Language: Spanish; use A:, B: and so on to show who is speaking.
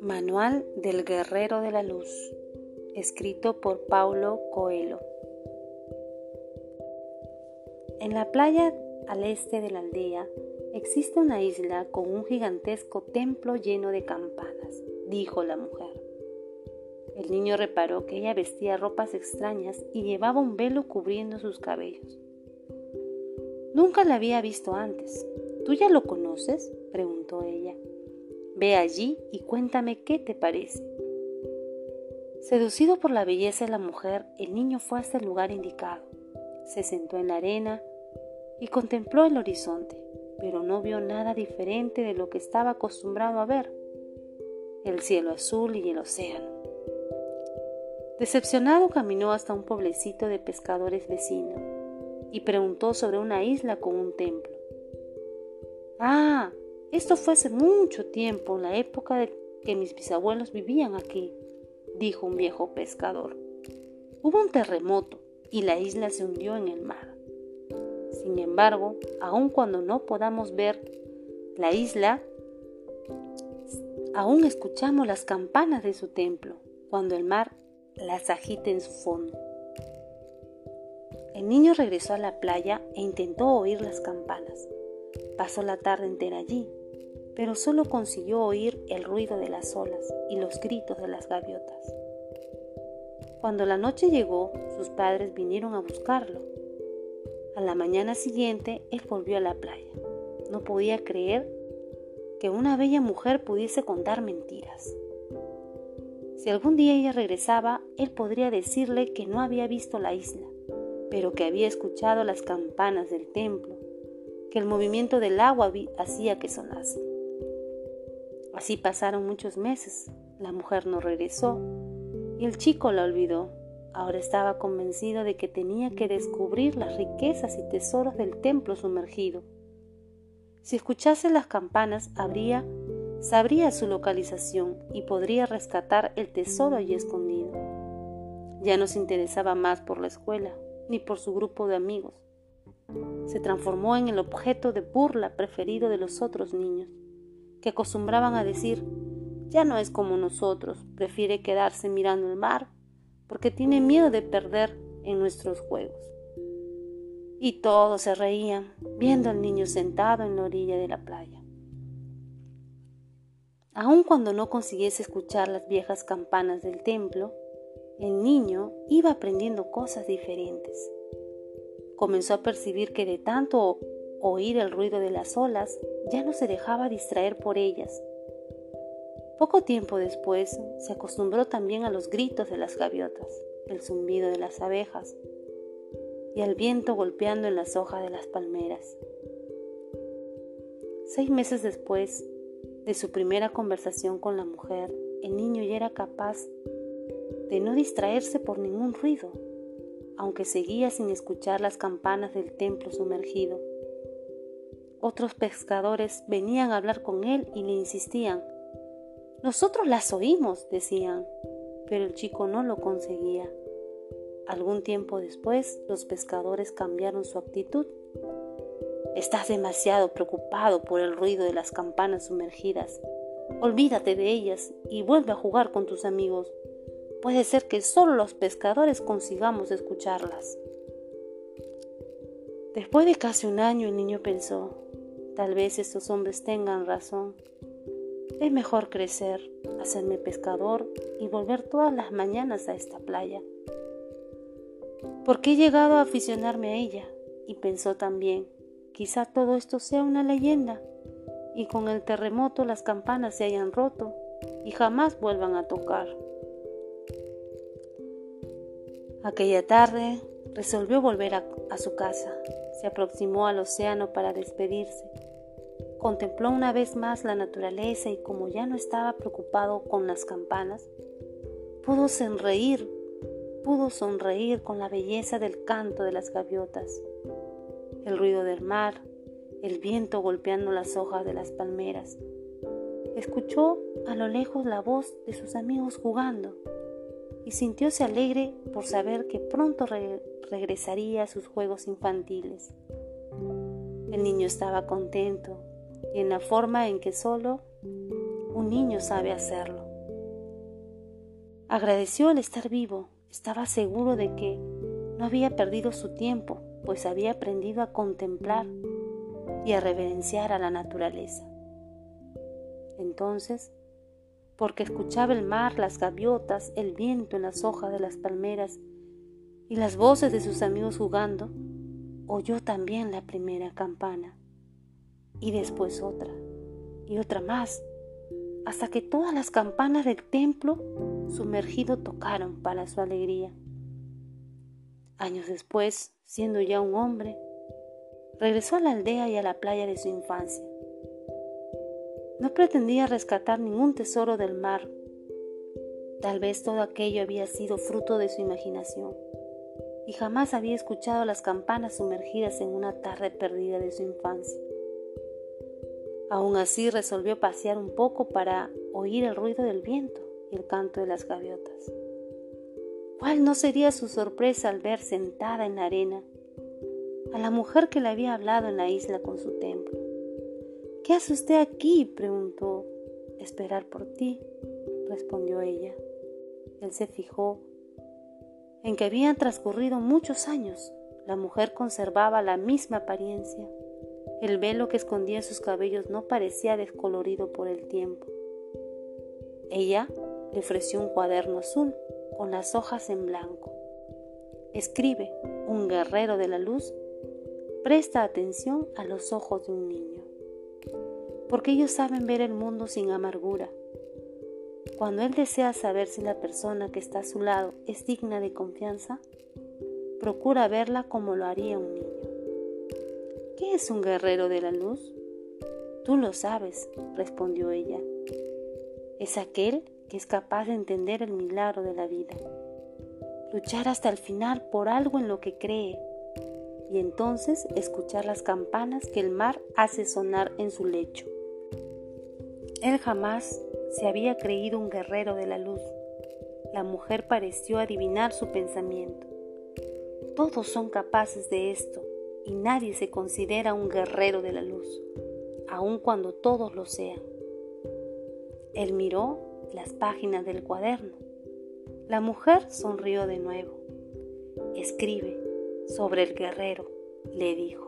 A: Manual del Guerrero de la Luz, escrito por Paulo Coelho. En la playa al este de la aldea existe una isla con un gigantesco templo lleno de campanas, dijo la mujer. El niño reparó que ella vestía ropas extrañas y llevaba un velo cubriendo sus cabellos. Nunca la había visto antes. ¿Tú ya lo conoces? preguntó ella. Ve allí y cuéntame qué te parece. Seducido por la belleza de la mujer, el niño fue hasta el lugar indicado. Se sentó en la arena y contempló el horizonte, pero no vio nada diferente de lo que estaba acostumbrado a ver, el cielo azul y el océano. Decepcionado caminó hasta un pueblecito de pescadores vecino y preguntó sobre una isla con un templo. Ah, esto fue hace mucho tiempo, en la época de que mis bisabuelos vivían aquí, dijo un viejo pescador. Hubo un terremoto y la isla se hundió en el mar. Sin embargo, aun cuando no podamos ver la isla, aún escuchamos las campanas de su templo cuando el mar las agita en su fondo. El niño regresó a la playa e intentó oír las campanas. Pasó la tarde entera allí, pero solo consiguió oír el ruido de las olas y los gritos de las gaviotas. Cuando la noche llegó, sus padres vinieron a buscarlo. A la mañana siguiente, él volvió a la playa. No podía creer que una bella mujer pudiese contar mentiras. Si algún día ella regresaba, él podría decirle que no había visto la isla, pero que había escuchado las campanas del templo, que el movimiento del agua hacía que sonase. Así pasaron muchos meses. La mujer no regresó y el chico la olvidó. Ahora estaba convencido de que tenía que descubrir las riquezas y tesoros del templo sumergido. Si escuchase las campanas, habría, sabría su localización y podría rescatar el tesoro allí escondido. Ya no se interesaba más por la escuela ni por su grupo de amigos. Se transformó en el objeto de burla preferido de los otros niños que acostumbraban a decir, ya no es como nosotros, prefiere quedarse mirando el mar, porque tiene miedo de perder en nuestros juegos. Y todos se reían, viendo al niño sentado en la orilla de la playa. Aun cuando no consiguiese escuchar las viejas campanas del templo, el niño iba aprendiendo cosas diferentes. Comenzó a percibir que de tanto oír el ruido de las olas, ya no se dejaba distraer por ellas. Poco tiempo después se acostumbró también a los gritos de las gaviotas, el zumbido de las abejas y al viento golpeando en las hojas de las palmeras. Seis meses después de su primera conversación con la mujer, el niño ya era capaz de no distraerse por ningún ruido, aunque seguía sin escuchar las campanas del templo sumergido. Otros pescadores venían a hablar con él y le insistían. Nosotros las oímos, decían, pero el chico no lo conseguía. Algún tiempo después, los pescadores cambiaron su actitud. Estás demasiado preocupado por el ruido de las campanas sumergidas. Olvídate de ellas y vuelve a jugar con tus amigos. Puede ser que solo los pescadores consigamos escucharlas. Después de casi un año el niño pensó, Tal vez estos hombres tengan razón. Es mejor crecer, hacerme pescador y volver todas las mañanas a esta playa. Porque he llegado a aficionarme a ella y pensó también, quizá todo esto sea una leyenda y con el terremoto las campanas se hayan roto y jamás vuelvan a tocar. Aquella tarde resolvió volver a, su casa. Se aproximó al océano para despedirse Contempló una vez más la naturaleza y como ya no estaba preocupado con las campanas, pudo sonreír, pudo sonreír con la belleza del canto de las gaviotas, el ruido del mar, el viento golpeando las hojas de las palmeras. Escuchó a lo lejos la voz de sus amigos jugando. Y sintióse alegre por saber que pronto regresaría a sus juegos infantiles. El niño estaba contento y en la forma en que solo un niño sabe hacerlo. Agradeció el estar vivo, estaba seguro de que no había perdido su tiempo, pues había aprendido a contemplar y a reverenciar a la naturaleza. Entonces, porque escuchaba el mar, las gaviotas, el viento en las hojas de las palmeras y las voces de sus amigos jugando, oyó también la primera campana, y después otra, y otra más, hasta que todas las campanas del templo sumergido tocaron para su alegría. Años después, siendo ya un hombre, regresó a la aldea y a la playa de su infancia. No pretendía rescatar ningún tesoro del mar. Tal vez todo aquello había sido fruto de su imaginación y jamás había escuchado las campanas sumergidas en una tarde perdida de su infancia. Aún así resolvió pasear un poco para oír el ruido del viento y el canto de las gaviotas. ¿Cuál no sería su sorpresa al ver sentada en la arena a la mujer que le había hablado en la isla con su templo? ¿Qué hace usted aquí? preguntó. Esperar por ti, respondió ella. Él se fijó en que habían transcurrido muchos años. La mujer conservaba la misma apariencia. El velo que escondía sus cabellos no parecía descolorido por el tiempo. Ella le ofreció un cuaderno azul con las hojas en blanco. Escribe, un guerrero de la luz presta atención a los ojos de un niño, porque ellos saben ver el mundo sin amargura, cuando Él desea saber si la persona que está a su lado es digna de confianza, procura verla como lo haría un niño. ¿Qué es un guerrero de la luz? Tú lo sabes, respondió ella. Es aquel que es capaz de entender el milagro de la vida, luchar hasta el final por algo en lo que cree y entonces escuchar las campanas que el mar hace sonar en su lecho. Él jamás se había creído un guerrero de la luz. La mujer pareció adivinar su pensamiento. Todos son capaces de esto y nadie se considera un guerrero de la luz, aun cuando todos lo sean. Él miró las páginas del cuaderno. La mujer sonrió de nuevo. Escribe sobre el guerrero, le dijo.